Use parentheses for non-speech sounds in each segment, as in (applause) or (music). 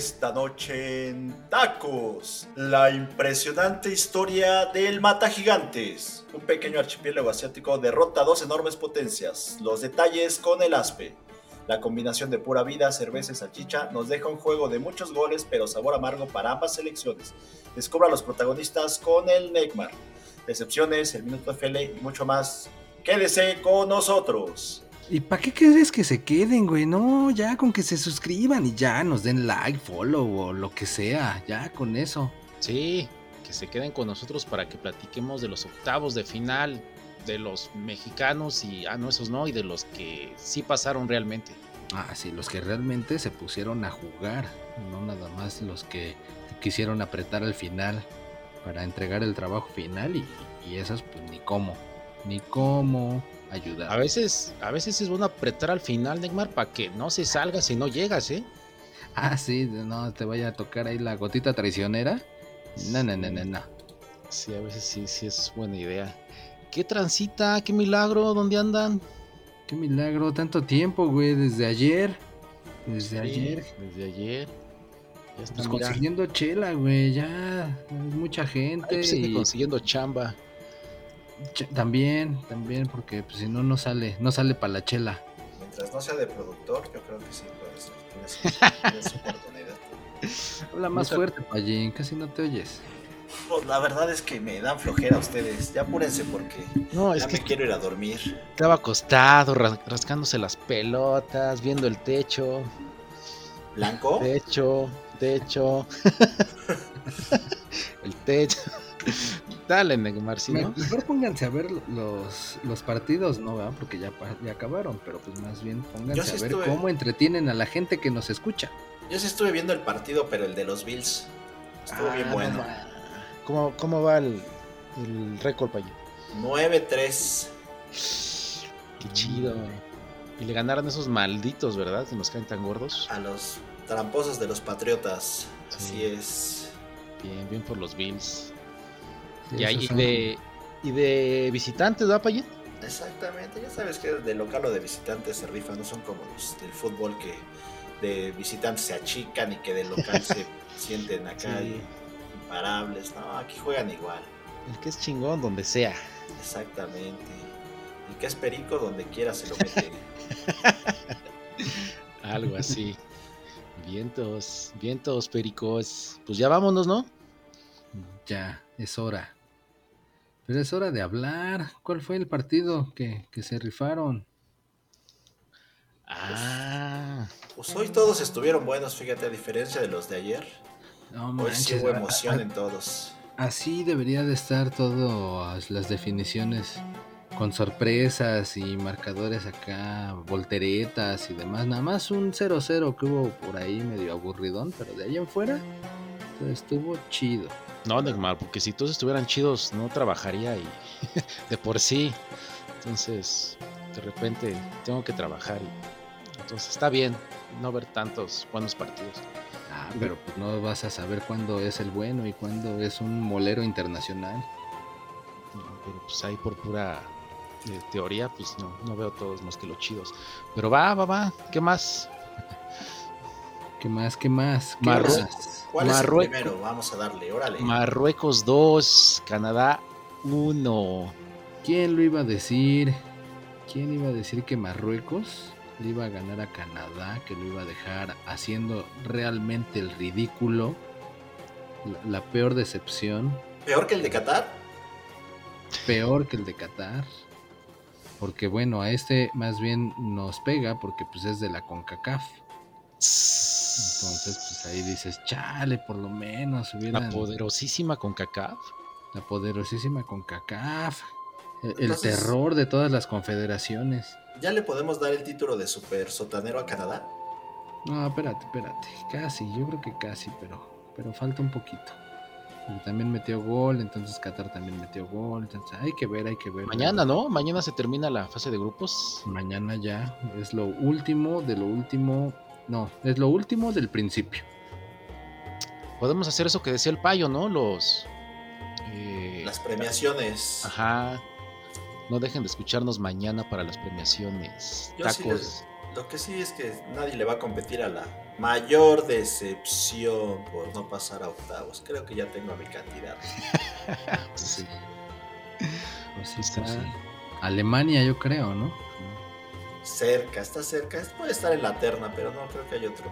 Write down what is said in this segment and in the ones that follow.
Esta noche en Tacos, la impresionante historia del Mata Gigantes. Un pequeño archipiélago asiático derrota a dos enormes potencias. Los detalles con el ASPE. La combinación de pura vida, cerveza y salchicha nos deja un juego de muchos goles, pero sabor amargo para ambas selecciones. Descubra a los protagonistas con el Neymar. Decepciones, el Minuto FL y mucho más. Quédese con nosotros. ¿Y para qué quieres que se queden, güey? No, ya con que se suscriban y ya nos den like, follow o lo que sea, ya con eso. Sí, que se queden con nosotros para que platiquemos de los octavos de final, de los mexicanos y, ah, no, esos no, y de los que sí pasaron realmente. Ah, sí, los que realmente se pusieron a jugar, no nada más los que quisieron apretar al final para entregar el trabajo final y, y esas pues ni cómo, ni cómo ayudar. A veces, a veces es bueno apretar al final, Neymar, para que no se salga si no llegas, ¿eh? Ah, sí, no te vaya a tocar ahí la gotita traicionera. No, no, no, no, no. Sí, a veces sí, sí es buena idea. ¿Qué transita? ¿Qué milagro? ¿Dónde andan? Qué milagro, tanto tiempo, güey, desde ayer. Desde ayer. Desde ayer. Ya están pues consiguiendo chela, güey, ya. Hay mucha gente. Ay, pues, consiguiendo chamba. También, también, porque pues, si no, no sale, no sale para la chela. Mientras no sea de productor, yo creo que sí puede ser. Tienes, (laughs) oportunidad. Habla más fuerte, Pallín, casi no te oyes. Pues la verdad es que me dan flojera ustedes. Ya apúrense porque no, es que quiero ir a dormir. Estaba acostado, rascándose las pelotas, viendo el techo. ¿Blanco? Techo, techo. (laughs) el techo. Dale, Neymar, Mejor pónganse a ver los, los partidos, ¿no? Porque ya, ya acabaron, pero pues más bien pónganse a ver cómo entretienen a la gente que nos escucha. Yo sí estuve viendo el partido, pero el de los Bills. Estuvo bien ah, bueno. ¿Cómo, ¿Cómo, va el, el récord, Payo? 9-3. Qué chido. Y le ganaron esos malditos, ¿verdad? Que nos caen tan gordos. A los tramposos de los Patriotas. Así es. Bien, bien por los Bills y, de, y de visitantes, ¿va, Payet? Exactamente, ya sabes que de local o de visitantes se rifan, no son como los del fútbol que de visitantes se achican y que de local se (laughs) sienten acá imparables. No, aquí juegan igual. El que es chingón donde sea. Exactamente. El que es perico donde quiera se lo (laughs) mete. Algo así. Vientos, vientos, pericos. Pues ya vámonos, ¿no? Ya, es hora. Pero es hora de hablar. ¿Cuál fue el partido que, se rifaron? Ah. Pues, hoy todos estuvieron buenos, fíjate, a diferencia de los de ayer. No, hoy sí hubo emoción en todos. Así debería de estar todas las definiciones con sorpresas y marcadores acá, volteretas y demás. Nada más un 0-0 que hubo por ahí medio aburridón, pero de ahí en fuera estuvo chido. No, Neymar, porque si todos estuvieran chidos, no trabajaría y (laughs) de por sí. Entonces, de repente tengo que trabajar y entonces está bien no ver tantos buenos partidos. Ah, pero pues no vas a saber cuándo es el bueno y cuándo es un molero internacional. pero pues ahí por pura eh, teoría, pues no, no veo todos más que los chidos. Pero va, va, va, ¿qué más? ¿Qué más? ¿Qué más? ¿Qué Marruecos. ¿Cuál es el primero? Vamos a darle, órale. Marruecos 2, Canadá 1. ¿Quién lo iba a decir? ¿Quién iba a decir que Marruecos le iba a ganar a Canadá, que lo iba a dejar haciendo realmente el ridículo? La, la peor decepción. ¿Peor que el de Qatar? Peor que el de Qatar. Porque bueno, a este más bien nos pega porque pues es de la CONCACAF. Entonces, pues ahí dices, chale, por lo menos La poderosísima con CACAF. La poderosísima con CACAF. El, terror de todas las confederaciones. ¿Ya le podemos dar el título de super sotanero a Canadá? No, espérate, espérate. Casi, yo creo que casi, pero, pero falta un poquito. Y también metió gol, entonces Qatar también metió gol. Entonces hay que ver, hay que ver. Mañana, ¿no? Mañana se termina la fase de grupos. Mañana ya. Es lo último de lo último no, es lo último del principio. Podemos hacer eso que decía el payo, ¿no? Los. Eh, las premiaciones. Ajá. No dejen de escucharnos mañana para las premiaciones. Yo, Sí les, Lo que sí es que nadie le va a competir a la mayor decepción por no pasar a octavos. Creo que ya tengo a mi candidato. (laughs) sí. Pues sí, está. Alemania, yo creo, ¿no? Cerca, está cerca. Puede estar en la terna, pero no creo que hay otro.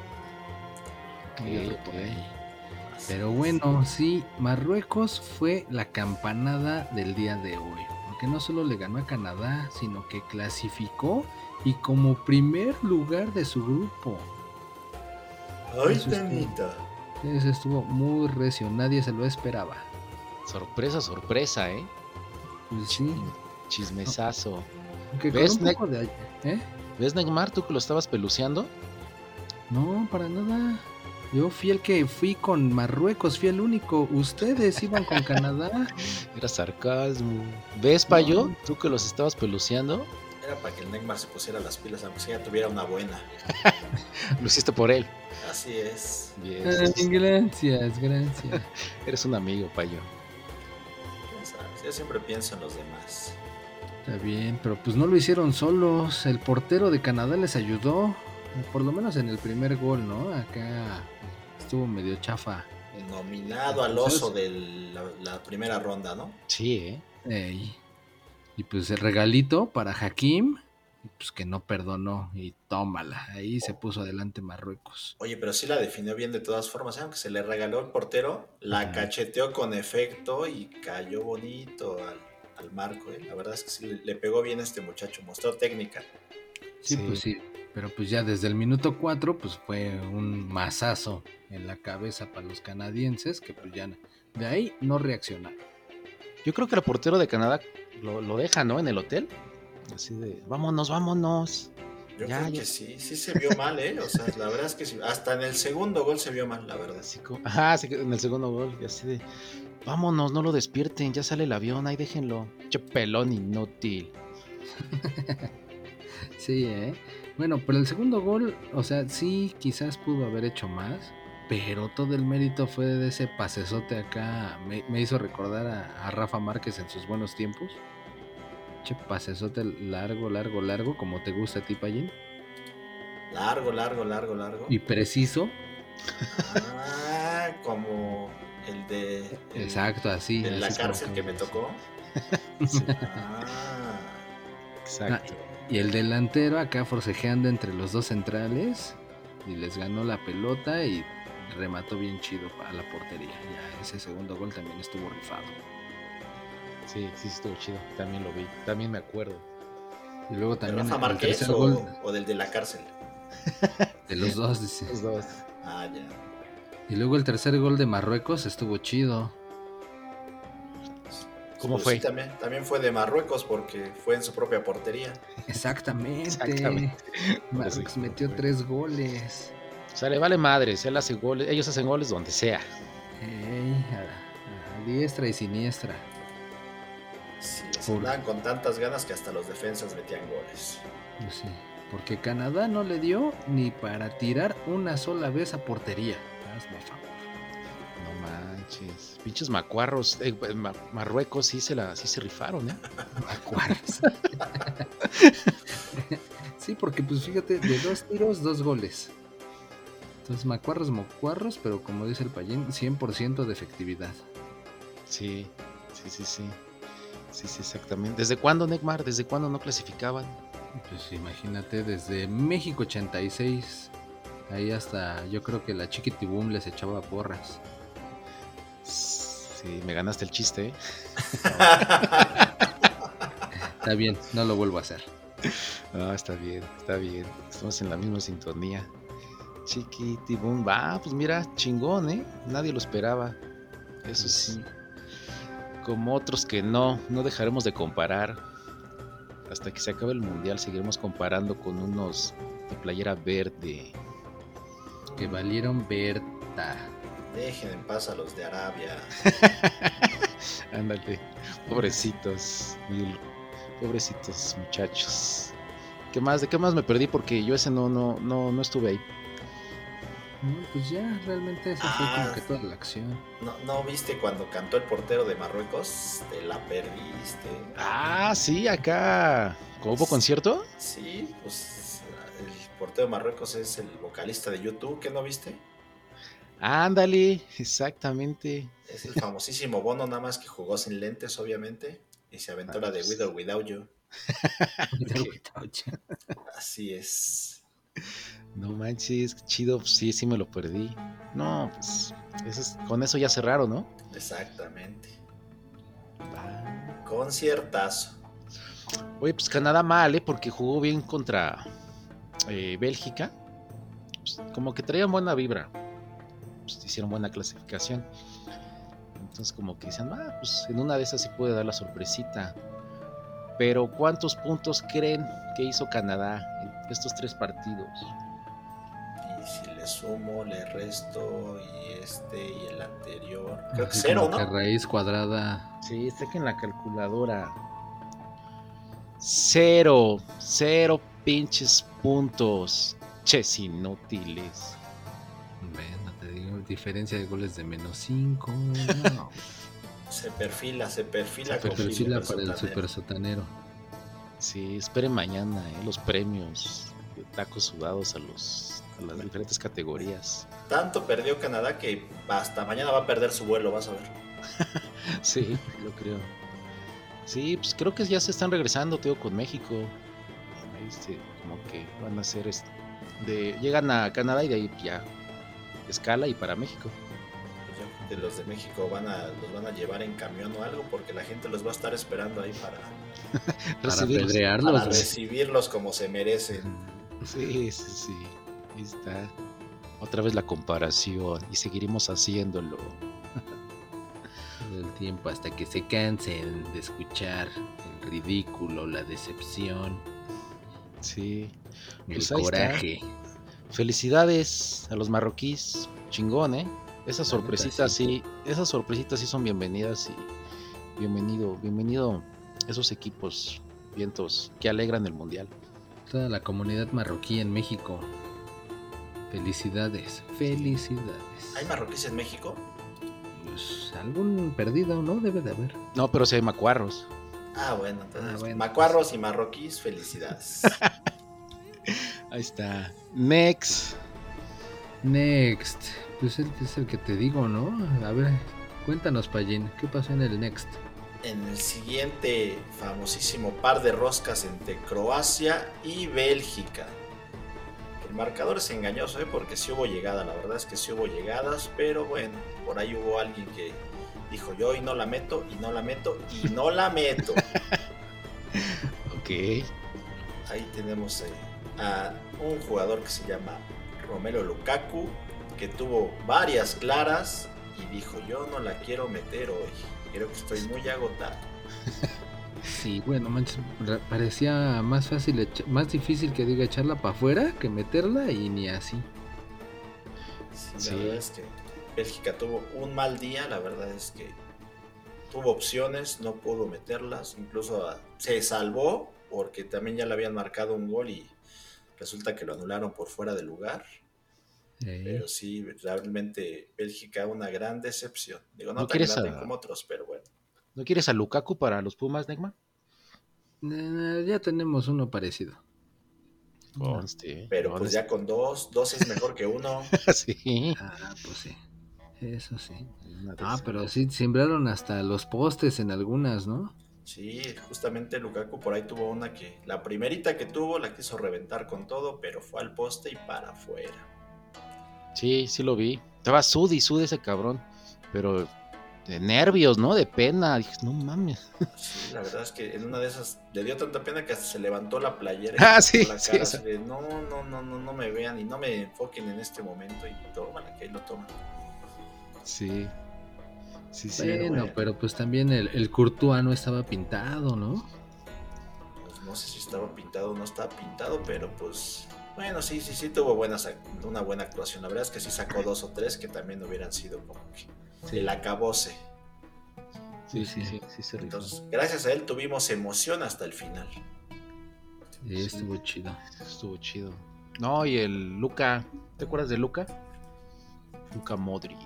Pero bueno, sí, Marruecos fue la campanada del día de hoy. Porque no solo le ganó a Canadá, sino que clasificó y como primer lugar de su grupo. ¡Ay, Tanita! Eso estuvo muy recio, nadie se lo esperaba. Sorpresa, sorpresa, ¿eh? Pues sí. Chismesazo. ¿Ves, ¿eh? ¿Ves, Neymar, tú que lo estabas peluceando? No, para nada. Yo fui el que fui con Marruecos, fui el único. Ustedes iban con Canadá. (laughs) Era sarcasmo. ¿Ves, Payo? Tú que los estabas peluceando. Era para que el Neymar se pusiera las pilas, aunque sea tuviera una buena. (laughs) Lo hiciste por él. Así es. Bien. gracias, gracias. (laughs) Eres un amigo, Payo. Yo siempre pienso en los demás. Está bien, pero pues no lo hicieron solos. El portero de Canadá les ayudó. Por lo menos en el primer gol, ¿no? Acá estuvo medio chafa. Nominado al oso de la, primera ronda, ¿no? Sí, ¿eh? Y pues el regalito para Hakim, pues que no perdonó y tómala. Ahí se puso adelante Marruecos. Oye, pero sí la definió bien de todas formas, ¿eh? aunque se le regaló el portero, la cacheteó con efecto y cayó bonito al, marco. ¿eh? La verdad es que sí le pegó bien a este muchacho, mostró técnica. Sí, pues sí. Pero pues ya desde el minuto 4 pues fue un mazazo en la cabeza para los canadienses que pues ya de ahí no reaccionaron. Yo creo que el portero de Canadá lo, deja, ¿no? En el hotel. Así de, vámonos, vámonos. Yo creo que sí, sí se vio mal, ¿eh? O sea, la verdad es que sí, hasta en el segundo gol se vio mal, la verdad. Así ajá, en el segundo gol, y así de, vámonos, no lo despierten, ya sale el avión, ahí déjenlo. Che pelón inútil. (laughs) sí, ¿eh? Bueno, pero el segundo gol, o sea, sí, quizás pudo haber hecho más, pero todo el mérito fue de ese pasesote acá. Me, hizo recordar a, Rafa Márquez en sus buenos tiempos. Che, pasesote largo, largo, largo, como te gusta a ti, Payín. Largo, largo, largo, largo. Y preciso. Ah, como el de. Exacto, así. En la cárcel que me tocó. (laughs) Ah, exacto. Y el delantero acá forcejeando entre los dos centrales y les ganó la pelota y remató bien chido a la portería. Ya ese segundo gol también estuvo rifado. Sí, sí estuvo chido. También lo vi. También me acuerdo. Y luego también el tercer gol o del de la cárcel. (laughs) De los dos, dice. Los dos. Ah, ya. Y luego el tercer gol de Marruecos estuvo chido. ¿Cómo pues fue? también, también fue de Marruecos porque fue en su propia portería. Exactamente. Marruecos metió tres goles. O sea, le vale madres, él hace goles, ellos hacen goles donde sea. a, diestra y siniestra. Sí, se andaban con tantas ganas que hasta los defensas metían goles. Pues sí, porque Canadá no le dio ni para tirar una sola vez a portería. Hazme favor. Pinches macuarros. Eh, Marruecos sí se, la, sí se rifaron, ¿eh? (laughs) Macuarros. (laughs) sí, porque pues fíjate, de dos tiros, dos goles. Entonces, macuarros, macuarros, pero como dice el payín, 100% de efectividad. Sí, sí, sí, sí. Sí, sí, exactamente. ¿Desde cuándo, Neymar? ¿Desde cuándo no clasificaban? Pues imagínate, desde México 86, ahí hasta yo creo que la Chiquitibum les echaba porras. Sí, me ganaste el chiste. ¿eh? (laughs) está bien, no lo vuelvo a hacer. Ah, está bien, está bien. Estamos en la misma sintonía. Chiquitibum, va, pues mira, chingón, ¿eh? Nadie lo esperaba. Eso sí. Como otros que no, no dejaremos de comparar. Hasta que se acabe el mundial, seguiremos comparando con unos de playera verde. Que valieron Berta. Dejen en paz a los de Arabia. (laughs) Ándale, pobrecitos, pobrecitos muchachos. ¿Qué más? ¿De qué más me perdí? Porque yo ese no, no, no, no estuve ahí. pues ya, realmente eso fue como ah, que toda la acción. ¿no, ¿No viste cuando cantó el portero de Marruecos? Te la perdiste. Ah, sí, acá. ¿Cómo hubo concierto? Sí, pues el bonito de Marruecos es el vocalista de YouTube, ¿que no viste? Ándale, exactamente. Es el famosísimo Bono, nada más que jugó sin lentes, obviamente, y se aventó la de With or (laughs) Without You. Así es. No manches, chido, sí, sí me lo perdí. No, pues con eso ya cerraron, ¿no? Exactamente. Conciertazo. Oye, pues Canadá mal, ¿eh? Porque jugó bien contra eh, Bélgica. Pues, como que traían buena vibra. Pues, hicieron buena clasificación. Entonces como que dicen, ah, pues en una de esas sí puede dar la sorpresita. Pero ¿cuántos puntos creen que hizo Canadá en estos tres partidos? Y si le sumo, le resto y este y el anterior. Creo que cero, ¿no? raíz cuadrada. Sí, que en la calculadora. Cero, cero pinches puntos. Ches inútiles. Bueno, te digo, diferencia de goles de menos 5. (laughs) se perfila, se perfila. Se perfila para el super sotanero. Sí, esperen mañana eh, los premios de tacos sudados a los a las diferentes categorías. Tanto perdió Canadá que hasta mañana va a perder su vuelo, vas a ver. (laughs) sí, lo creo. Sí, pues creo que ya se están regresando, tío, con México. Este, como que van a hacer esto. De, llegan a Canadá y de ahí ya escala y para México. De los de México van a, los van a llevar en camión o algo porque la gente los va a estar esperando ahí para, (laughs) recibirlos, para recibirlos como se merecen. Sí, sí, sí. Ahí está. Otra vez la comparación y seguiremos haciéndolo (laughs) el tiempo hasta que se cansen de escuchar el ridículo, la decepción. Sí. El pues coraje. Felicidades a los marroquíes. Chingón, ¿eh? Esas sorpresitas sí, esas sorpresitas sí son bienvenidas y bienvenido, bienvenido esos equipos vientos que alegran el mundial. Toda la comunidad marroquí en México. Felicidades, felicidades. ¿Hay marroquíes en México? Pues, algún perdido, ¿no? Debe de haber. No, pero si hay macuarros. Ah, bueno, entonces, ah, macuarros y marroquíes, felicidades. (laughs) Ahí está. Next. Next. Pues el, es el que te digo, ¿no? A ver, cuéntanos, Pallín, ¿qué pasó en el Next? En el siguiente famosísimo par de roscas entre Croacia y Bélgica. El marcador es engañoso, ¿eh? porque sí hubo llegada, la verdad es que sí hubo llegadas, pero bueno, por ahí hubo alguien que dijo yo y no la meto, y no la meto, y no la meto. (laughs) ok. Ahí tenemos eh, a un jugador que se llama Romero Lukaku, que tuvo varias claras y dijo yo no la quiero meter hoy, creo que estoy muy agotado. (laughs) Sí, bueno, manches, parecía más fácil, más difícil que diga echarla para afuera que meterla y ni así. Sí, la verdad es que Bélgica tuvo un mal día, la verdad es que tuvo opciones, no pudo meterlas, incluso se salvó porque también ya le habían marcado un gol y resulta que lo anularon por fuera de lugar. Pero sí, realmente Bélgica una gran decepción. Digo, no, tan grande como otros, pero bueno. ¿No quieres a Lukaku para los Pumas, Negma? Eh, ya tenemos uno parecido. Pero pues ya con dos, dos es mejor que uno. (laughs) sí. Ah, pues sí. Eso sí. Ah, pero sí, sembraron hasta los postes en algunas, ¿no? Sí, justamente Lukaku por ahí tuvo una que, la primerita que tuvo la quiso reventar con todo, pero fue al poste y para afuera. Sí, sí lo vi. Estaba sud y sud ese cabrón, pero de nervios, ¿no? De pena. Dije, no mames. (laughs) Sí, la verdad es que en una de esas le dio tanta pena que hasta se levantó la playera. Y ah, sí, la cara sí. De, no, no, no, no, no me vean y no me enfoquen en este momento y toma, que ahí lo toman. Sí. Sí, sí. Bueno, pero, pues también el, el Courtois no estaba pintado, ¿no? Pues no sé si estaba pintado o no estaba pintado, pero pues bueno, sí, sí, sí tuvo buenas, una buena actuación. La verdad es que sí sacó dos o tres que también hubieran sido como que el acabose. Sí, sí, sí, sí, Entonces, gracias a él tuvimos emoción hasta el final. Sí, estuvo chido. Estuvo chido. No, y el Luca, ¿te acuerdas de Luca? Luca Modric,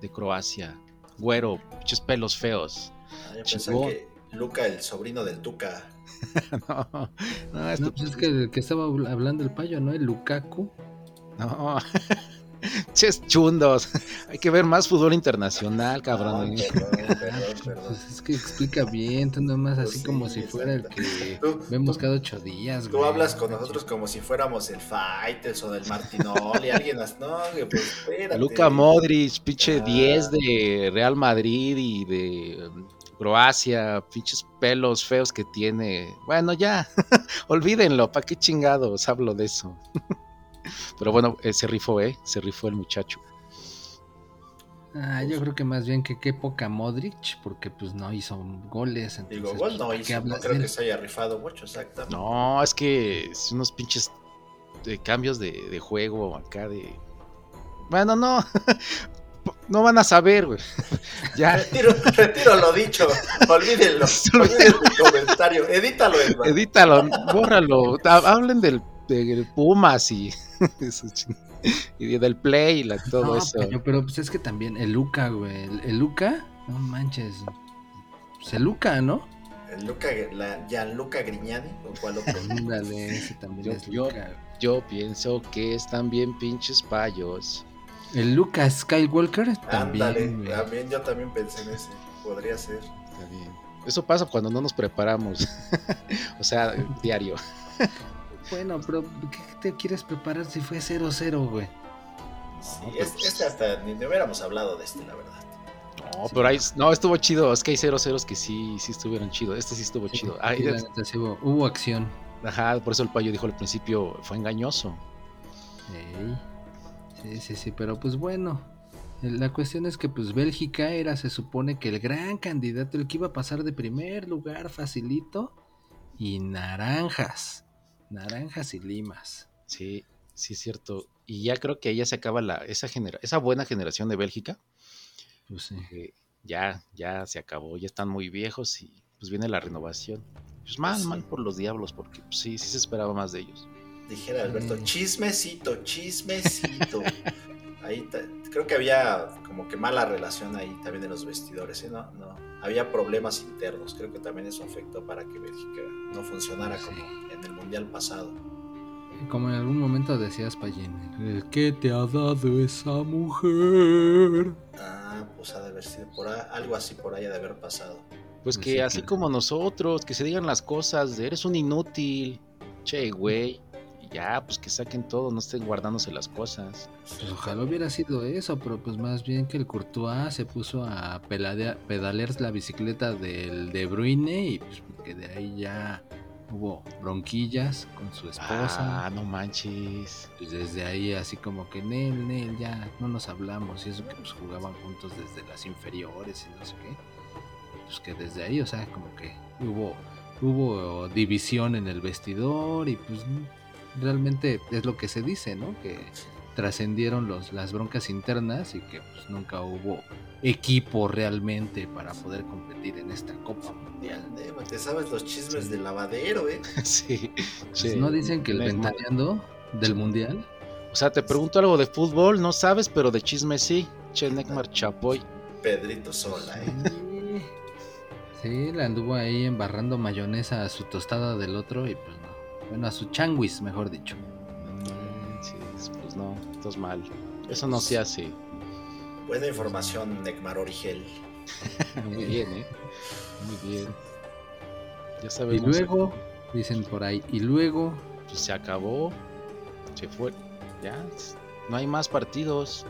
de Croacia. Güero, muchos pelos feos. Ah, yo pensé que Luca, el sobrino del Tuca. (laughs) no, no, este pues es que el que estaba hablando el payo, ¿no? El Lukaku. No, (laughs) (laughs) Ches chundos. (laughs) Hay que ver más fútbol internacional, cabrón. (laughs) Pues es que explica bien, tú nomás así pues como si fuera el que vemos cada ocho días, Tú hablas con nosotros como si fuéramos el Fighters o del Martinoli, alguien más. No, pues espérate. Luca Modric, pinche 10 de Real Madrid y de um, Croacia, pinches pelos feos que tiene. Bueno, ya, olvídenlo, ¿para qué chingados hablo de eso? Pero bueno, eh, se rifó, ¿eh? Se rifó el muchacho. Ah, yo creo que más bien que qué poca Modric, porque pues no hizo goles. Entonces, Digo, gol no hizo, no creo que se haya rifado mucho, exactamente. No, es que es unos pinches de cambios de, de juego acá de... Bueno, no, (laughs) no van a saber, güey. (laughs) Ya. Retiro, retiro, lo dicho. Olvídenlo. (laughs) Olvídenlo el comentario. Edítalo, hermano. Edítalo, bórralo. Hablen del de Pumas y, (laughs) y del Play y todo eso. Pero, pues es que también el Luca, güey. El, Luca, no manches. Pues el Luca, ¿no? El Luca, la Gianluca Grignani, o cuál otro. ese también yo, es Luca. Yo, pienso que están bien pinches payos. El Luca Skywalker también. también yo también pensé en ese. Podría ser. Está bien. Eso pasa cuando no nos preparamos. (laughs) o sea, diario. (laughs) Bueno, pero ¿qué te quieres preparar si fue 0-0, güey? Sí, este, este, hasta ni, hubiéramos hablado de este, la verdad. No, pero ahí, no, estuvo chido. Es que hay 0-0 que sí, sí estuvieron chidos. Este sí estuvo chido. hubo, acción. Ajá, por eso el payo dijo al principio, fue engañoso. Sí, sí, sí, pero pues bueno. La cuestión es que pues Bélgica era, se supone que el gran candidato, el que iba a pasar de primer lugar facilito. Y naranjas Naranjas y limas. Sí, sí es cierto. Y ya creo que ahí ya se acaba la, esa, genera, esa buena generación de Bélgica. Pues sí. ya, ya se acabó, ya están muy viejos y pues viene la renovación. Pues mal, mal por los diablos, porque pues, sí, sí se esperaba más de ellos. Dijera Alberto, chismecito, chismecito. (laughs) ahí creo que había como que mala relación ahí también en los vestidores, ¿eh? No, no, había problemas internos, creo que también eso afectó para que Bélgica no funcionara como en el Mundial pasado. Como en algún momento decías, Payín, ¿qué te ha dado esa mujer? Ah, pues ha de haber sido por algo así por ahí de haber pasado. Pues, pues que así como nosotros, que se digan las cosas, eres un inútil, che, güey ya, pues que saquen todo, no estén guardándose las cosas. Pues ojalá hubiera sido eso, pero pues más bien que el Courtois se puso a pedalear la bicicleta del De Bruyne y pues que de ahí ya hubo bronquillas con su esposa. Ah, no manches. Pues desde ahí así como que Nel, Nel, ya no nos hablamos y eso que pues jugaban juntos desde las inferiores y no sé qué. Pues que desde ahí, o sea, como que hubo hubo división en el vestidor y pues realmente es lo que se dice, ¿no? Que trascendieron los, las broncas internas y que pues, nunca hubo equipo realmente para poder competir en esta Copa Mundial. Te sabes los chismes del lavadero, ¿eh? (laughs) sí, pues, ¿No dicen que el ventaneando del Mundial? O sea, te pregunto algo de fútbol, no sabes, pero de chisme sí. Che Neckmar Chapoy. Pedrito Sola, ¿eh? Sí, le anduvo ahí embarrando mayonesa a su tostada del otro y pues bueno, a su changuis, mejor dicho. Sí, pues no, es mal. Eso no se hace. Buena información, Necmar Origel. (laughs) Muy bien, ¿eh? Muy bien. Ya sabemos. Y luego, dicen por ahí, y luego. Pues se acabó. Se fue. Ya. No hay más partidos.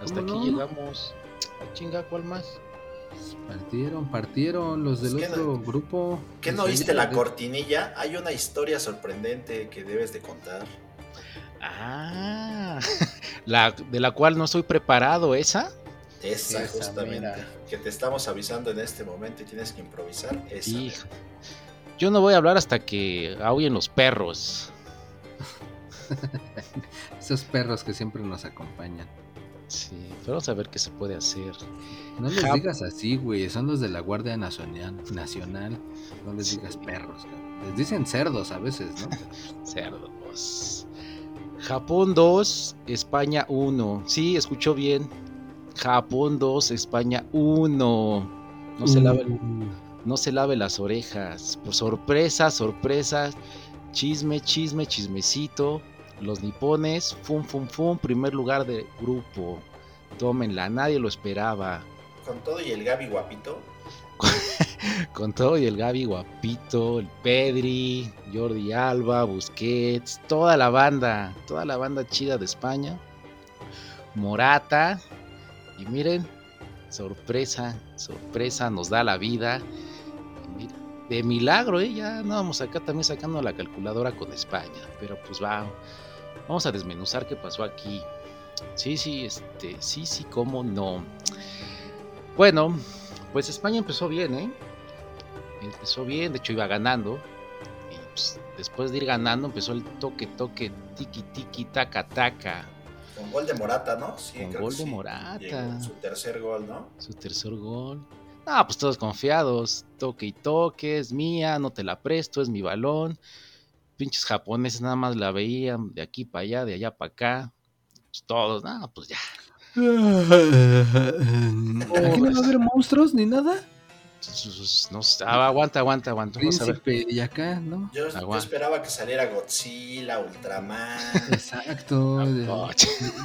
Hasta aquí llegamos. A ah, chinga, ¿cuál más? Partieron, partieron los del otro grupo. ¿Qué no oíste la cortinilla? Hay una historia sorprendente que debes de contar. Ah, (laughs) la, de la cual no estoy preparado, ¿esa? Esa, justamente. Que te estamos avisando en este momento y tienes que improvisar. Esa. Yo no voy a hablar hasta que aúllen los perros. (laughs) Esos perros que siempre nos acompañan. Sí, pero vamos a ver qué se puede hacer. No les digas así, güey. Son los de la Guardia Nacional. Nacional. No les digas perros. Les dicen cerdos a veces, ¿no? (laughs) cerdos. Japón 2, España 1. Sí, escuchó bien. Japón 2, España 1. No se laven. no se lave las orejas. Por sorpresa, sorpresa, chisme, chisme, chismecito. Los nipones, fum, fum, fum, primer lugar de grupo. Tómenla, nadie lo esperaba. Con todo y el Gaby guapito. (laughs) Con todo y el Gaby guapito, el Pedri, Jordi Alba, Busquets, toda la banda, toda la banda chida de España. Morata. Y miren, sorpresa, sorpresa, nos da la vida. de milagro, ¿eh? ya no vamos acá también sacando la calculadora con España. Pero pues va, vamos a desmenuzar qué pasó aquí. Sí, sí, este, sí, sí, cómo no. Bueno, pues España empezó bien, ¿eh? Empezó bien, de hecho iba ganando. Y pues, después de ir ganando empezó el toque, toque, tiki, tiki, taca, taca. Con gol de Morata, ¿no? Sí, Con gol de Morata. su tercer gol, ¿no? Su tercer gol. Ah, pues todos confiados. Toque y toque, es mía, no te la presto, es mi balón. Pinches japoneses nada más la veían de aquí para allá, de allá para acá. Pues todos, nada, pues ya. ¿Aquí no va a haber monstruos ni nada? No, ah, aguanta, aguanta, aguanta. y acá, ¿no? Yo, esperaba que saliera Godzilla, Ultraman. Exacto.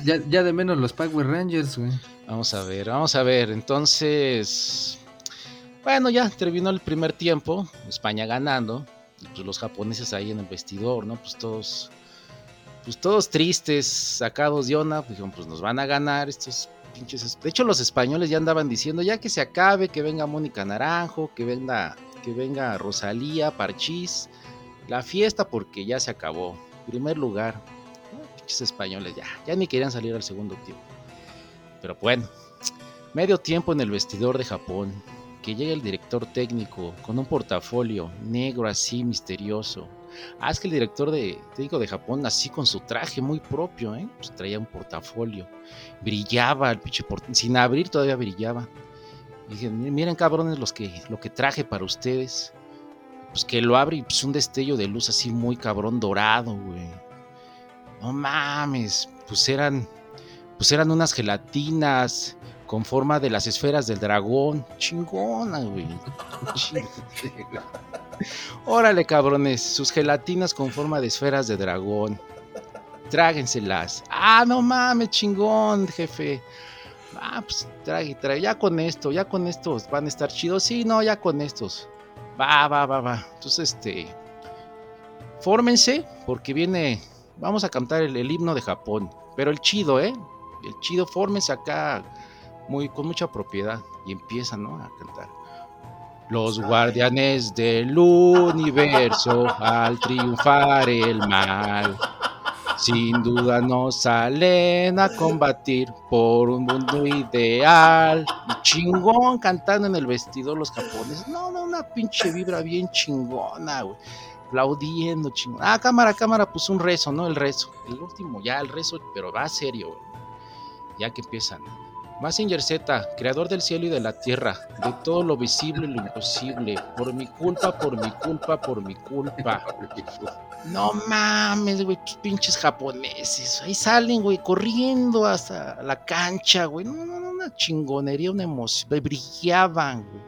ya, ya, de menos los Power Rangers, güey. Vamos a ver, vamos a ver. Entonces, bueno, ya terminó el primer tiempo. España ganando. Pues los japoneses ahí en el vestidor, ¿no? Pues todos, pues todos tristes, sacados de onda. Pues, pues nos van a ganar estos de hecho, los españoles ya andaban diciendo ya que se acabe, que venga Mónica Naranjo, que venga, que venga Rosalía, Parchís, la fiesta porque ya se acabó. Primer lugar. Pinches españoles ya, ya ni querían salir al segundo tiempo. Pero bueno, medio tiempo en el vestidor de Japón. Que llega el director técnico con un portafolio negro así misterioso Ah, es que el director de técnico de Japón, así con su traje muy propio, ¿eh? Pues traía un portafolio. Brillaba el pinche. Sin abrir todavía brillaba. Y dije, miren cabrones los que, lo que traje para ustedes. Pues que lo abre y pues un destello de luz así muy cabrón dorado, güey. No mames. Pues eran, pues eran unas gelatinas con forma de las esferas del dragón. Chingona, güey. (laughs) Órale, cabrones, sus gelatinas con forma de esferas de dragón. Tráguenselas. Ah, no mames, chingón, jefe. Ah, pues trague, trague. Ya con esto, ya con estos van a estar chidos. Sí, no, ya con estos. Va, va, va, va. Entonces, este. Fórmense, porque viene. Vamos a cantar el, el himno de Japón. Pero el chido, ¿eh? El chido, fórmense acá. Muy, con mucha propiedad. Y empiezan, ¿no? A cantar. Los guardianes del universo al triunfar el mal, sin duda nos salen a combatir por un mundo ideal. chingón cantando en el vestido los japoneses. No, no, una pinche vibra bien chingona, güey. Aplaudiendo, chingón. Ah, cámara, cámara, pues un rezo, ¿no? El rezo. El último, ya el rezo, pero va serio, güey. Ya que empiezan. Massinger Z, creador del cielo y de la tierra, de todo lo visible y lo imposible, por mi culpa, por mi culpa, por mi culpa. No mames, güey, pinches japoneses. Ahí salen, güey, corriendo hasta la cancha, güey. No, no, no, una chingonería, una emoción. Brillaban, güey.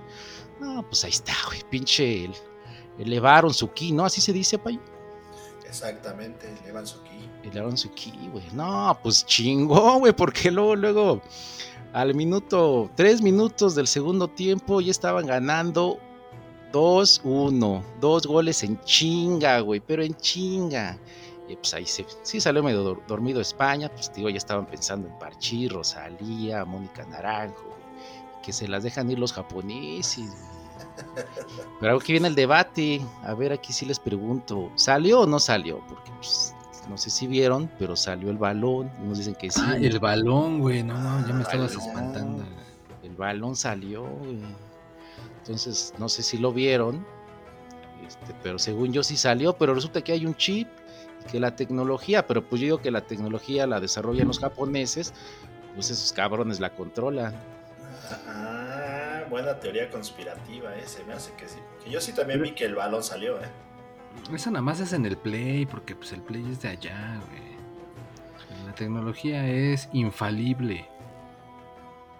No, pues ahí está, güey, pinche. elevaron su ki, ¿no? Así se dice, pay. Exactamente, elevan su ki. Elevaron su ki, güey. No, pues chingón, güey, porque luego, luego al minuto, tres minutos del segundo tiempo, ya estaban ganando 2-1. Dos goles en chinga, güey, pero en chinga. Y pues ahí sí salió medio dormido España, pues digo, ya estaban pensando en Parchí, Rosalía, Mónica Naranjo, que se las dejan ir los japoneses. Pero aquí viene el debate, a ver, aquí sí les pregunto, ¿salió o no salió? Porque pues, no sé si vieron, pero salió el balón. Nos dicen que sí. Ah, el balón, güey. No, no, ya me estabas espantando. El balón salió, güey. Entonces, no sé si lo vieron. Este, pero según yo sí salió, pero resulta que hay un chip y que la tecnología, pero pues yo digo que la tecnología la desarrollan los japoneses, pues esos cabrones la controlan. Ah, buena teoría conspirativa, eh. Se me hace que sí. Que yo sí también vi que el balón salió, eh. Eso nada más es en el Play, porque pues el Play es de allá, güey. La tecnología es infalible.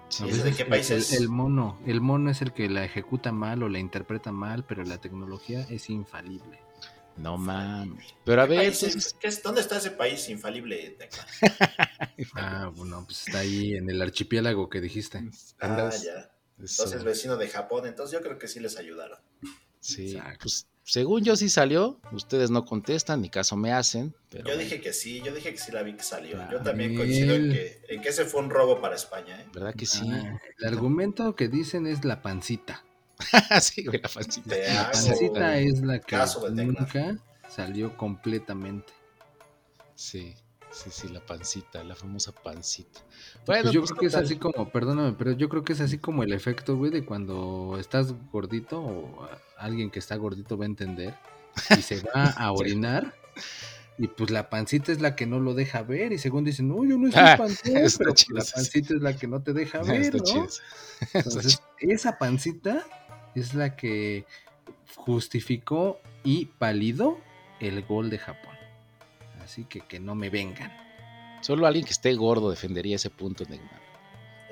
Sí, A ¿ese ¿De veces qué el- país el, es? el mono, el mono es el que la ejecuta mal o la interpreta mal, pero la tecnología es infalible. No mames. Pero a ¿Qué ver, país es? entonces, ¿Qué es? ¿Dónde está ese país infalible? (laughs) Ah, bueno, pues está ahí en el archipiélago que dijiste. Ah, andas- ya. eso, Entonces, vecino de Japón. Entonces, yo creo que sí les ayudaron. sí, Exacto. pues según yo sí salió, ustedes no contestan, ni caso me hacen, pero Yo dije que sí, yo dije que sí la vi que salió. Yo Ah, también coincido en que, en que ese fue un robo para España, ¿eh? ¿verdad que sí? Ah, el argumento que dicen es la pancita. (laughs) sí, güey, la pancita. Te La pancita es la que nunca salió completamente. Sí, sí, sí, la pancita, la famosa pancita. Bueno, Pues yo pues, creo que es así como, perdóname, pero yo creo que es así como el efecto, güey, de cuando estás gordito o alguien que está gordito va a entender y se va a (laughs) orinar y pues la pancita es la que no lo deja ver y según dicen, no, yo no estoy Ah, pero pues chido la sí. pancita es la que no te deja (laughs) ver, Está ¿no? chido. (laughs) Está Entonces, esa pancita es la que justificó y validó el gol de Japón. Así que que no me vengan. Solo alguien que esté gordo defendería ese punto, Neymar.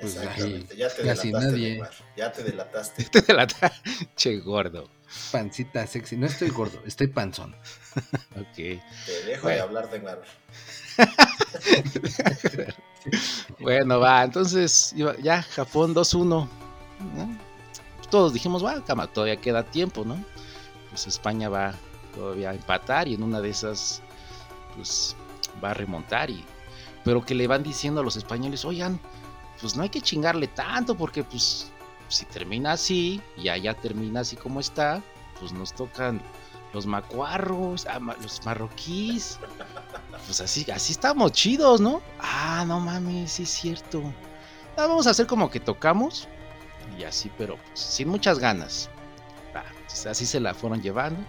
Pues Exactamente. Ya te casi delataste, nadie. Neymar. Ya te delataste. (laughs) Te delata, che gordo. Pancita sexy. No estoy gordo, estoy panzón. (laughs) Ok. Te dejo Bueno. de hablar, Neymar. (laughs) bueno, va, entonces ya Japón 2-1. ¿no? Todos dijimos, va, cama, todavía queda tiempo, ¿no? Pues España va todavía a empatar y en una de esas, pues va a remontar. Y, pero que le van diciendo a los españoles, oigan, pues no hay que chingarle tanto porque pues si termina así y allá termina así como está, pues nos tocan los macuarros, ah, los marroquíes. Pues así, así estamos chidos, ¿no? Ah, no mames, sí es cierto. Ah, vamos a hacer como que tocamos. Y así, pero pues, sin muchas ganas. Pues, así se la fueron llevando.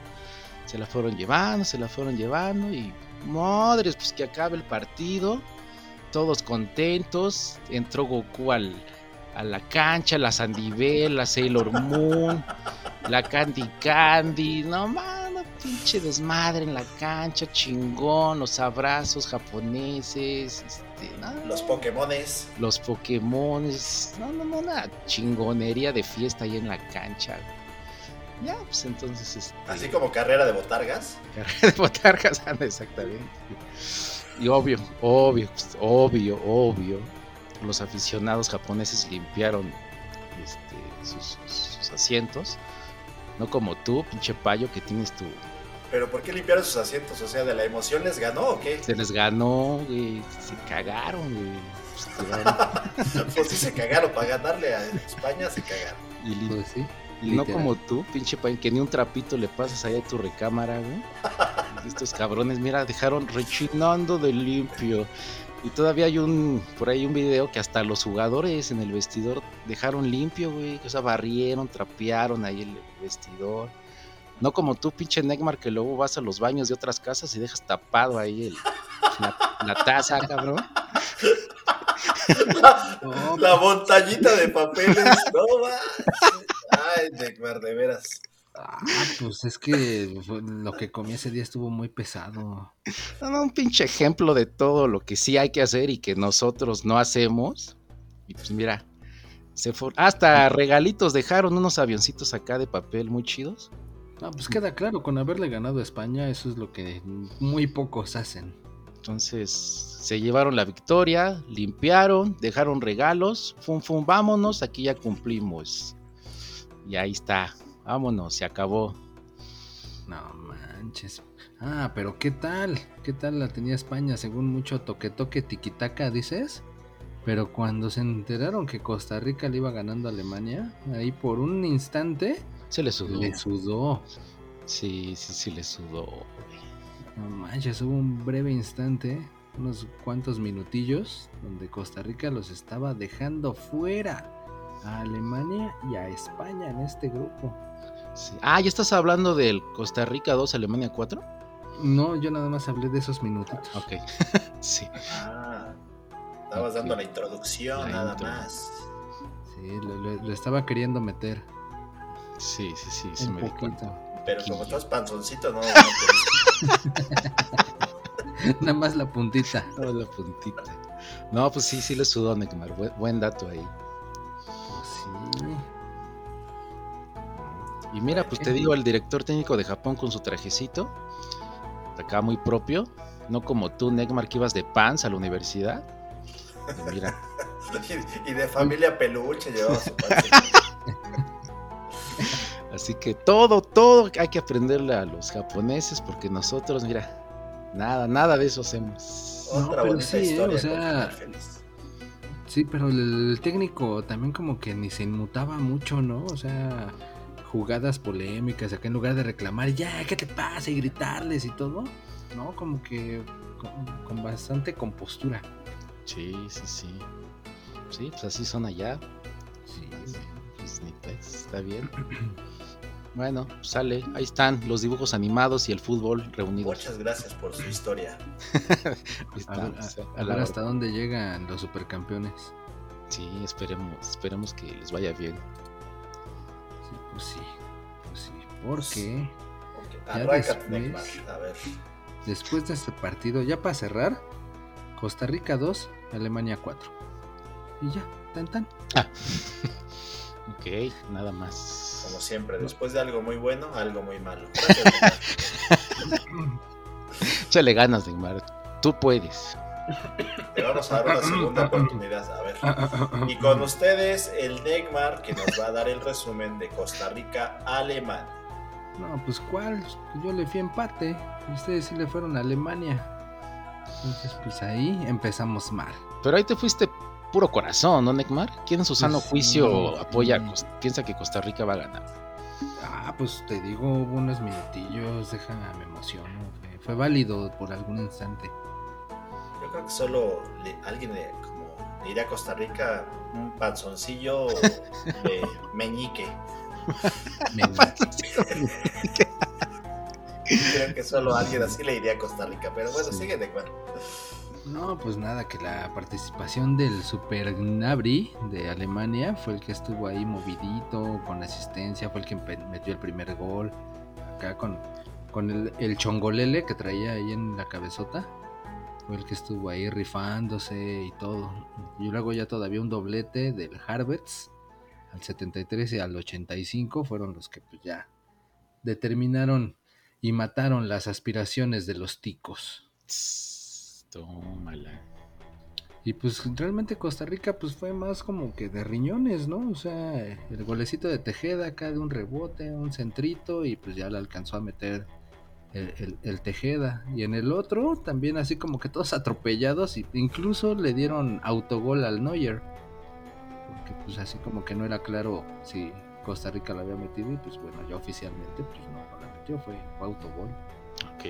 Se la fueron llevando, se la fueron llevando. Y madres, pues que acabe el partido. Todos contentos. Entró Goku al, a la cancha, la Sandivel, la Sailor Moon, la Candy Candy. No mames, pinche desmadre en la cancha, chingón, los abrazos japoneses, este, no, Los Pokémones. los Pokémones, no, no, no, una chingonería de fiesta ahí en la cancha. güey. Ya, pues entonces, este, Así como carrera de botargas. (laughs) carrera de botargas, (laughs) anda, exactamente. Y obvio, obvio, pues, obvio, obvio, los aficionados japoneses limpiaron este, sus, asientos. No como tú, pinche payo, que tienes tu. Pero ¿por qué limpiaron sus asientos? O sea, ¿de la emoción les ganó o qué? Se les ganó, güey. Se cagaron, güey. Pues, (laughs) Pues sí se cagaron. Para ganarle a España se cagaron. y Pues sí. Y no Literal. como tú, pinche payo, que ni un trapito le pasas ahí a tu recámara, güey. Estos cabrones, mira, dejaron rechinando de limpio. Y todavía hay un, por ahí un video que hasta los jugadores en el vestidor dejaron limpio, güey. O sea, barrieron, trapearon ahí el vestidor. No como tú, pinche Neymar, que luego vas a los baños de otras casas y dejas tapado ahí el, la, la taza, cabrón. No, (laughs) La montañita de papeles. No manches. Ay, Neymar, de veras. ah, pues es que lo que comí ese día estuvo muy pesado. No, no, un pinche ejemplo de todo lo que sí hay que hacer y que nosotros no hacemos. Y pues mira, se for- hasta regalitos dejaron unos avioncitos acá de papel muy chidos. No, pues queda claro, con haberle ganado a España, eso es lo que muy pocos hacen. Entonces se llevaron la victoria, limpiaron, dejaron regalos, fum fum, vámonos, aquí ya cumplimos. Y ahí está, vámonos, se acabó. No manches. Ah, pero ¿qué tal? ¿Qué tal la tenía España? Según mucho toque toque tiquitaca, dices. Pero cuando se enteraron que Costa Rica le iba ganando a Alemania, ahí por un instante Se le sudó. le sudó. Sí, sí, sí le sudó. No manches, hubo un breve instante, unos cuantos minutillos, donde Costa Rica los estaba dejando fuera a Alemania y a España en este grupo. Sí. Ah, ¿ya estás hablando del Costa Rica 2, Alemania 4? No, yo nada más hablé de esos minutitos. Ok, (laughs) sí. Ah, estabas dando la introducción, La nada intro. más. Sí, lo, lo- lo estaba queriendo meter Sí, sí, sí, sí un me di cuenta. poquito. Pero como estás panzoncito, no. no te- (laughs) Nada más la puntita. Nada la puntita. No, pues sí, sí le sudó Neymar. Buen, dato ahí. Y mira, pues te digo, el director técnico de Japón con su trajecito, acá muy propio, no como tú, Neymar, que ibas de pants a la universidad. Y mira. (laughs) y de familia peluche llevaba su pants. (laughs) Así que todo, todo hay que aprenderle a los japoneses porque nosotros, mira, nada, nada de eso hacemos. Otra no, pero sí, ¿eh? o sea, sí, pero el, técnico también como que ni se inmutaba mucho, ¿no? O sea, jugadas polémicas, acá en lugar de reclamar, ya, ¿qué te pasa? y gritarles y todo, ¿no? Como que con, bastante compostura. Sí, sí, sí. Sí, pues así son allá. Sí, pues, pues está bien. (clears throat) Bueno, sale, ahí están los dibujos animados y el fútbol reunidos. Muchas gracias por su historia. (laughs) a, ver, hasta dónde llegan los supercampeones. Sí, esperemos, esperemos que les vaya bien. Sí, pues sí, pues sí, porque ya después, a ver. después de este partido, ya para cerrar, Costa Rica 2, Alemania 4. Y ya, tan tan. Ah. (laughs) ok, nada más como siempre. Después de algo muy bueno, algo muy malo. (laughs) Échale ganas, Neymar. Tú puedes. Te vamos a dar una segunda oportunidad. A ver. Y con ustedes, el Neymar, que nos va a dar el resumen de Costa Rica Alemania. No, pues cuál. Yo le fui empate. Ustedes sí le fueron a Alemania. Entonces, pues ahí empezamos mal. Pero ahí te fuiste puro corazón, ¿no, Neymar? ¿Quién en su sano pues, juicio apoya, piensa que Costa Rica va a ganar? Ah, pues te digo, hubo unos minutillos, deja, me emociono. Fue, válido por algún instante. Yo creo que solo alguien le, como, le iría a Costa Rica un panzoncillo de (laughs) meñique. meñique. (laughs) creo que solo alguien así le iría a Costa Rica, pero bueno, sigue de acuerdo. No, pues nada, que la participación del Super Gnabry de Alemania fue el que estuvo ahí movidito, con asistencia, fue el que metió el primer gol, acá con, con el, el chongolele que traía ahí en la cabezota, fue el que estuvo ahí rifándose y todo. Y luego ya todavía un doblete del Harvets al 73 y al 85 fueron los que pues ya determinaron y mataron las aspiraciones de los ticos. Tómala. Y pues realmente Costa Rica pues fue más como que de riñones, ¿no? O sea, el golecito de Tejeda acá de un rebote, un centrito y pues ya le alcanzó a meter el, Tejeda. Y en el otro también así como que todos atropellados y incluso le dieron autogol al Neuer. Porque pues así como que no era claro si Costa Rica lo había metido y pues bueno, ya oficialmente pues no, no la metió, fue, autogol. Ok.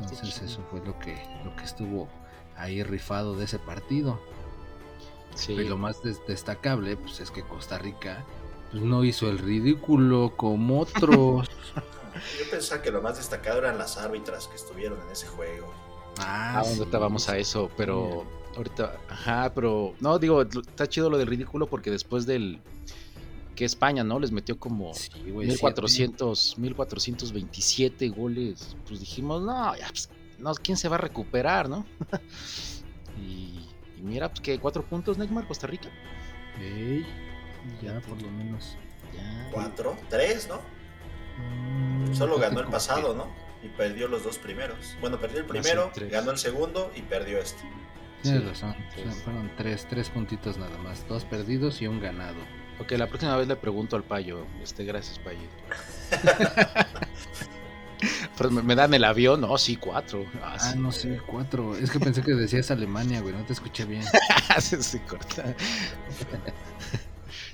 Entonces eso fue lo que, lo que estuvo ahí rifado de ese partido. Y lo más destacable pues es que Costa Rica pues, no hizo el ridículo como otros. (laughs) Yo pensaba que lo más destacado eran las árbitras que estuvieron en ese juego. Ah, ah ahorita vamos a eso, pero ahorita, ajá, pero no digo, está chido lo del ridículo porque después del que España, ¿no? Les metió como 1400, 1427 goles. Pues dijimos, no, ya, pues, no, ¿quién se va a recuperar, no? (laughs) y, mira, pues que cuatro puntos, Neymar, Costa Rica. ya, por lo menos. Cuatro, tres, ¿no? Mm, Solo ganó el pasado, ¿no? Y perdió los dos primeros. Bueno, perdió el primero, ganó el segundo y perdió este. Tienes razón, fueron tres, tres puntitos nada más, dos perdidos y un ganado. Ok, la próxima vez le pregunto al payo. Este, gracias, payo. (laughs) Pero me, dan el avión, no, sí, cuatro. Ah, ah no, sí, cuatro. Es que pensé que decías Alemania, güey, no te escuché bien. (laughs) sí, corta.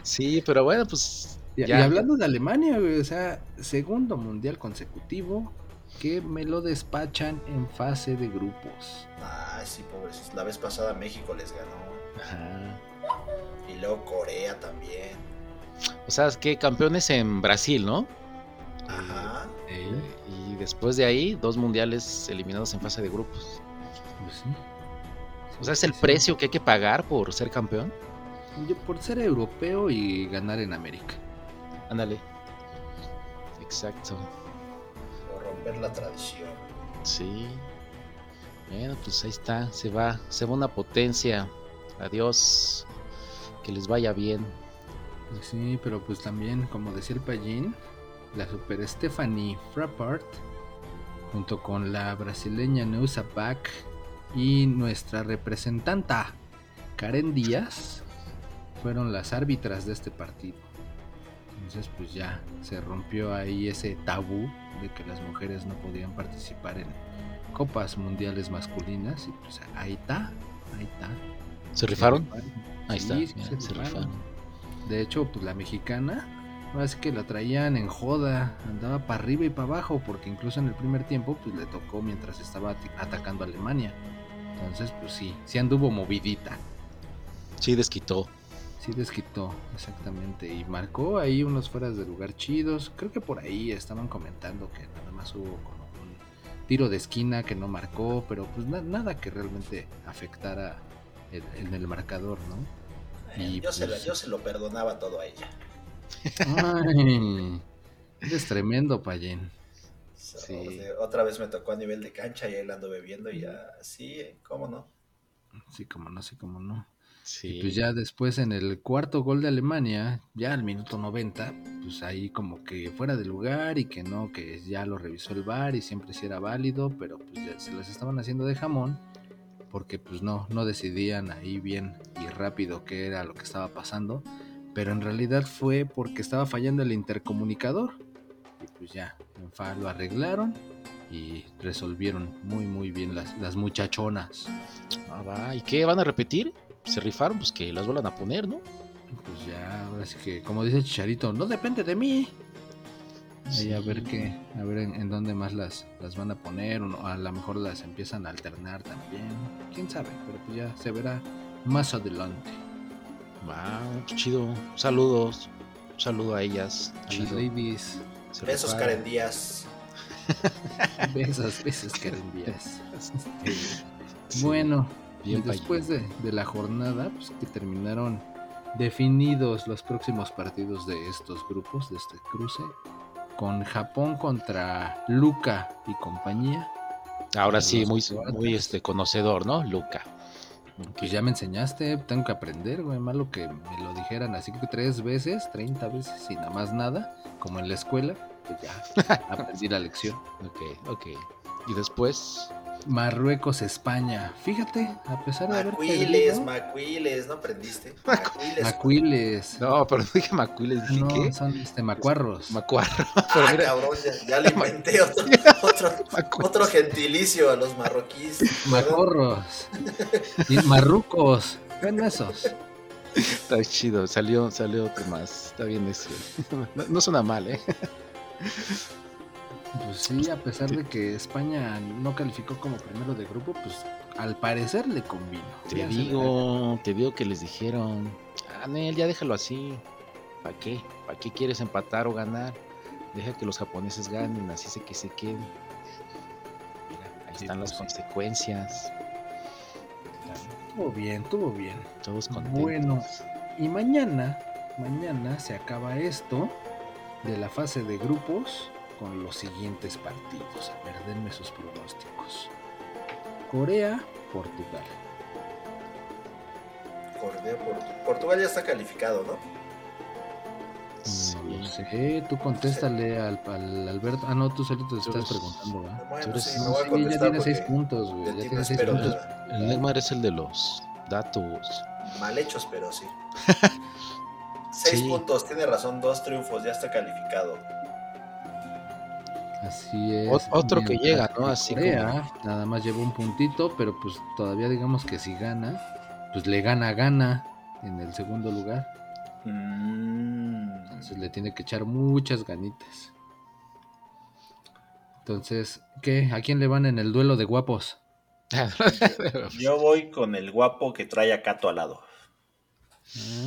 sí, pero bueno, pues. Y, y, hablando de Alemania, güey, o sea, segundo mundial consecutivo que me lo despachan en fase de grupos. Ah, sí, pobres. La vez pasada México les ganó. Ajá. Y luego Corea también. O sea, es que campeones en Brasil, ¿no? Ajá. Eh, y después de ahí, dos mundiales eliminados en fase de grupos. Pues sí. O sea, es el precio que hay que pagar por ser campeón. por ser europeo y ganar en América. Ándale. Exacto. Por romper la tradición. Sí. Bueno, pues ahí está. Se va. Se va una potencia. Adiós que les vaya bien. Pues sí, pero pues también, como decía el Pallín, la super Stephanie Frappart, junto con la brasileña Neusa Pack y nuestra representanta Karen Díaz, fueron las árbitras de este partido. Entonces pues ya se rompió ahí ese tabú de que las mujeres no podían participar en copas mundiales masculinas y pues ahí está, ahí está. ¿Se rifaron? Ahí está, sí mira, se se rifaron. rifaron. De hecho, pues la mexicana, ahora sí que la traían en joda, andaba para arriba y para abajo, porque incluso en el primer tiempo, pues le tocó mientras estaba atacando a Alemania. Entonces, pues sí, sí anduvo movidita, Sí, desquitó. sí desquitó, exactamente, y marcó ahí unos fueras de lugar chidos. Creo que por ahí estaban comentando que nada más hubo como un tiro de esquina que no marcó, pero pues na- nada que realmente afectara en el marcador, ¿no? Y, yo, se la- pues- yo se lo perdonaba todo a ella. Ay, eres tremendo, Payen. So, Sí. de- otra vez me tocó a nivel de cancha y ahí la ando bebiendo y ya, sí, ¿cómo no? Sí, como no, sí, como no. Sí. Y pues ya después en el cuarto gol de Alemania, ya al minuto 90, pues ahí como que fuera de lugar y que no, que ya lo revisó el VAR y siempre sí era válido, pero pues ya se las estaban haciendo de jamón porque pues no, no decidían ahí bien y rápido qué era lo que estaba pasando, pero en realidad fue porque estaba fallando el intercomunicador y pues ya, en fa lo arreglaron y resolvieron muy muy bien las, las muchachonas. Ah, va. ¿Y qué? ¿Van a repetir? Se rifaron, pues que las vuelvan a poner, ¿no? Pues ya, ahora sí que, como dice Chicharito, no depende de mí. Ahí a ver qué, a ver en, en dónde más las, las van a poner, o a lo mejor las empiezan a alternar también. Quién sabe, pero pues ya se verá más adelante. Pues chido. Saludos. Un saludo a ellas. A las ladies, Se (laughs) (laughs) Besos. Karen Díaz. besos, besos que envías. Sí, Bueno, y después de, de la jornada, pues que terminaron definidos los próximos partidos de estos grupos, de este cruce, con Japón contra Luca y compañía. Ahora sí, muy, muy este, conocedor, ¿no? Luca. Pues ya me enseñaste, tengo que aprender, güey, malo que me lo dijeran así que tres veces, 30 veces y nada más nada, como en la escuela, pues ya (laughs) aprendí la lección. Ok, ok. Y después, Marruecos, España, fíjate, a pesar de haber Macuiles, Macuiles, ¿no aprendiste? Macuiles. Macuiles, no, pero no dije Macuiles, dije no, ¿qué? son este, macuarros. Macuarro. Pero Ah, mira, cabrón, ya, ya le inventé otro, (laughs) otro, otro gentilicio a los marroquíes. Macorros. Y marrucos. Ven esos. está chido, salió, salió otro más. Está bien ese. No, no suena mal, ¿eh? Pues sí, a pesar de que España no calificó como primero de grupo, pues al parecer le convino. Te Ya se digo, te digo que les dijeron, ah, Nel, ya déjalo así. ¿Para qué? ¿Para qué quieres empatar o ganar? Deja que los japoneses ganen, así sé que se queden. Mira, ahí Sí, están pues las sí. consecuencias. Estuvo bien, estuvo bien. Todos contentos. Bueno, y mañana, mañana se acaba esto de la fase de grupos con los siguientes partidos. A ver, denme sus pronósticos. Corea, Portugal. Corea, Portu- Portugal ya está calificado, ¿no? Sí. No lo sé, tú contéstale al, al Alberto. Ah, no, tú solito te estás preguntando, ¿verdad? Bueno, eres- sí, no, me voy a Sí, ya tiene seis puntos, güey. de Ya ti no tiene seis espero puntos. nada. El Neymar es el de los datos. Mal hechos, pero sí. (laughs) Seis Sí. puntos, tiene razón, dos triunfos, ya está calificado. Así es. Ot- otro que llega, ¿no? Así Corea nada más lleva un puntito, pero pues todavía digamos que si gana, pues le gana, gana en el segundo lugar. Mm. Entonces le tiene que echar muchas ganitas. Entonces, ¿qué? ¿A quién le van en el duelo de guapos? (laughs) Yo voy con el guapo que trae a Cato al lado.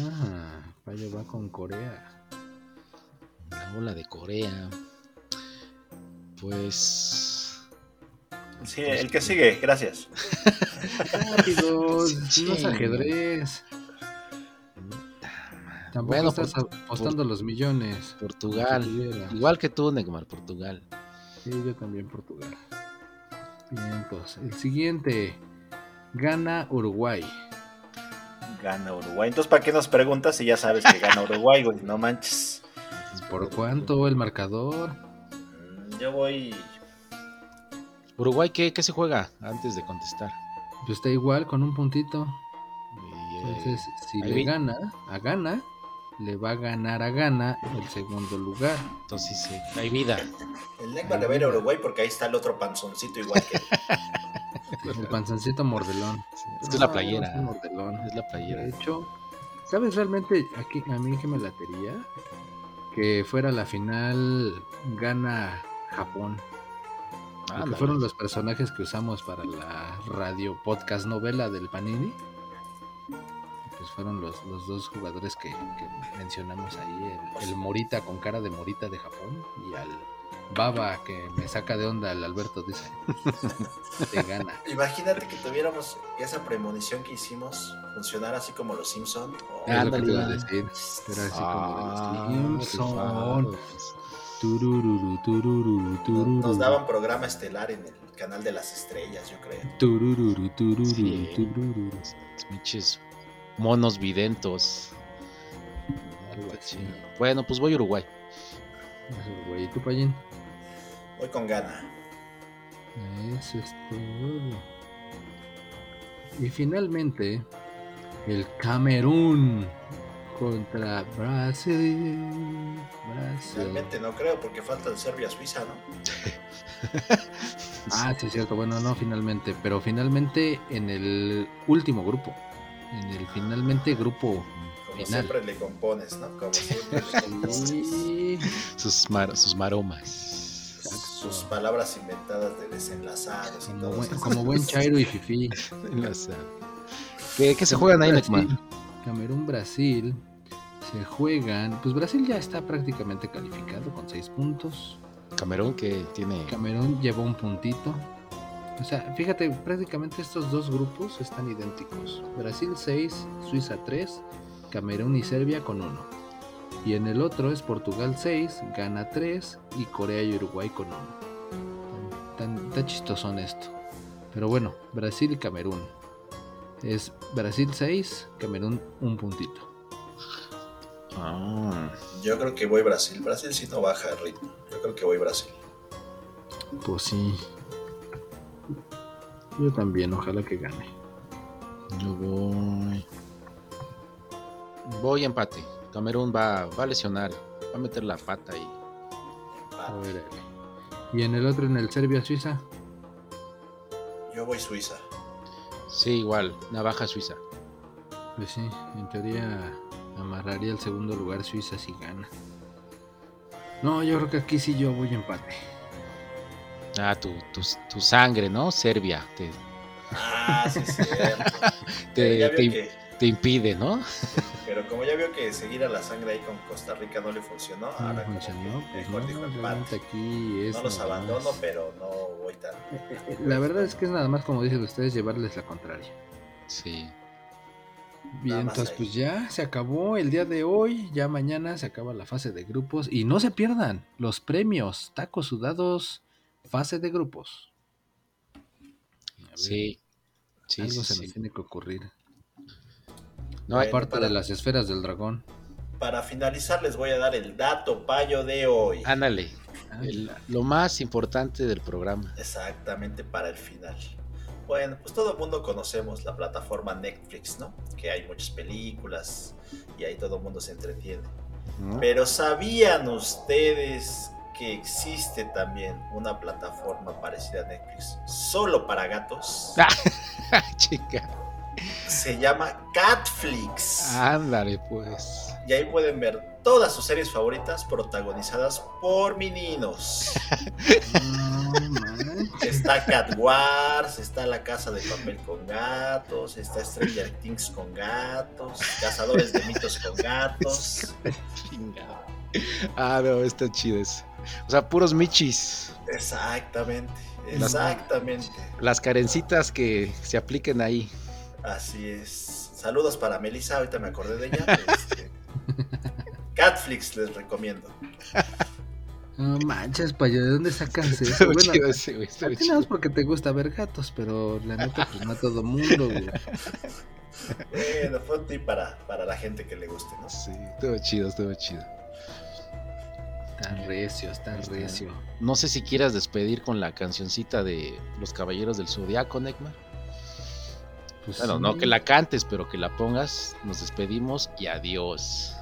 Ah, vaya va con Corea. La ola de Corea. Pues. Sí, el que sigue, gracias. Rápido, ajedrez. Tampoco Bueno, estás por- apostando los millones. Portugal. Igual que tú, Neymar, Portugal. Sí, yo también Portugal. Bien, pues el siguiente. Gana Uruguay. Gana Uruguay. Entonces, ¿para qué nos preguntas si ya sabes que gana (laughs) Uruguay, güey? No manches. ¿Por cuánto el marcador? Yo voy. Uruguay, ¿qué, qué se juega antes de contestar? Pues está igual con un puntito. Y, eh, Entonces, si ahí le vi. gana a gana, le va a ganar a gana el segundo lugar. entonces sí, hay vida. El Necma le va a ir a Uruguay porque ahí está el otro panzoncito igual que él. (laughs) El panzoncito mordelón. Sí, es que es la playera. es un mordelón. Es la playera. De hecho, ¿sabes realmente aquí a mí que me latería? Que fuera la final gana Japón. Ándale. fueron los personajes que usamos para la radio podcast novela del Panini. Pues fueron los, los dos jugadores que, que mencionamos ahí. El, el Morita con cara de Morita de Japón y al Baba que me saca de onda el Alberto dice. (laughs) Te gana. Imagínate que tuviéramos esa premonición que hicimos funcionar así como los Simpson. o- Es lo que te Ándale. iba a decir. Era así Ah, como de los Simpson. Rifados. Turururu, turururu, no- turururu. Nos daban programa estelar en el canal de las estrellas, yo creo. Turururu, turururu, Sí. turururu. Los pinches monos videntos. Algo así. Bueno, pues voy a Uruguay. Güey. ¿Y tú, Payín? Voy con gana. Eso es todo. Y finalmente, el Camerún contra Brasil. Brasil. Realmente no creo porque falta el Serbia-Suiza, ¿no? (laughs) Ah, sí, es cierto. Bueno, no finalmente, pero finalmente en el último grupo. En el finalmente grupo. Como Final. siempre le compones, ¿no? Como siempre le compones. (laughs) Sí. Sus, mar- sus maromas. Sus palabras inventadas de desenlazados y Como todo buen, eso. como buen Chairo y Fifi. Las, ah, ¿Qué, qué se juegan ahí, Necma? Camerún, Brasil. Se juegan. Pues Brasil ya está prácticamente calificado con 6 puntos. Camerún que tiene. Camerún llevó un puntito. O sea, fíjate, prácticamente estos dos grupos están idénticos. Brasil 6, Suiza 3, Camerún y Serbia con 1. Y en el otro es Portugal 6, Ghana 3 y Corea y Uruguay con 1. Tan, tan, tan chistosón esto. Pero bueno, Brasil y Camerún. Es Brasil 6, Camerún un puntito. Ah, Yo creo que voy Brasil. Brasil sí no baja el ritmo. Yo creo que voy Brasil. Pues sí. Yo también, ojalá que gane. yo voy. Voy a empate. Camerún va, va a lesionar. Va a meter la pata y. Va. Órale. Y en el otro, en el Serbia-Suiza. Yo voy Suiza. Sí, igual. Navaja suiza. Pues sí, en teoría amarraría el segundo lugar Suiza si gana. No, yo creo que aquí sí yo voy empate. Ah, tu, tu, tu sangre, ¿no? Serbia. Te, Ah, sí, cierto. (laughs) te, te- que- te impide, ¿no? pero como ya veo que seguir a la sangre ahí con Costa Rica no le funcionó, No ahora como funcionó, que pues mejor no, dijo empate. aquí es No los abandono, pero no voy tan. (laughs) La verdad es que es nada más como dicen ustedes llevarles la contraria. Sí. Bien, entonces ahí. pues ya se acabó el día de hoy, ya mañana se acaba la fase de grupos y no se pierdan los premios tacos sudados fase de grupos. Ver, Sí. Sí, algo sí, se sí. nos tiene que ocurrir. No, hay- Bueno, Aparte para- de las esferas del dragón. Para finalizar, les voy a dar el dato payo de hoy. ándale. Ah, el- lo más importante del programa. Exactamente para el final. Bueno, pues todo el mundo conocemos la plataforma Netflix, ¿no? Que hay muchas películas y ahí todo el mundo se entretiene. ¿no? Pero ¿sabían ustedes que existe también una plataforma parecida a Netflix solo para gatos? (laughs) Ah. Chica. Se llama Catflix. Ándale, pues. Y ahí pueden ver todas sus series favoritas protagonizadas por meninos. (laughs) Está Cat Wars, está La Casa de Papel con gatos, está Stranger Things con gatos, Cazadores de Mitos con gatos. Ah, no, está chido ese. O sea, puros michis. Exactamente, Las- exactamente. Las carencitas que se apliquen ahí. Así es. Saludos para Melissa, ahorita me acordé de ella. Este, (laughs) Catflix les recomiendo. No manches, payo, ¿de dónde sacas eso? Bueno, chido ese, güey. está a ti chido. nada más porque te gusta ver gatos, pero la neta, pues no a todo mundo, güey. bueno, fue un tip para, para la gente que le guste, ¿no? Sí, estuvo chido, estuvo chido. Tan recio, tan recio. No sé si quieras despedir con la cancioncita de Los Caballeros del Zodiaco, Neckmar. Pues Bueno, sí. no que la cantes, pero que la pongas. Nos despedimos y adiós.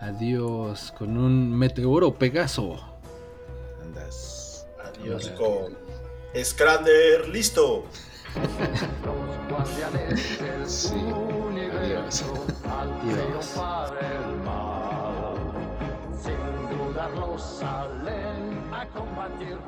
Adiós, con un meteoro Pegaso. Andas. Adiós Órale. con Scrander, listo. Los guardianes del Sí, universo al Adiós. triunfar el mal. Sin dudarlo salen a combatir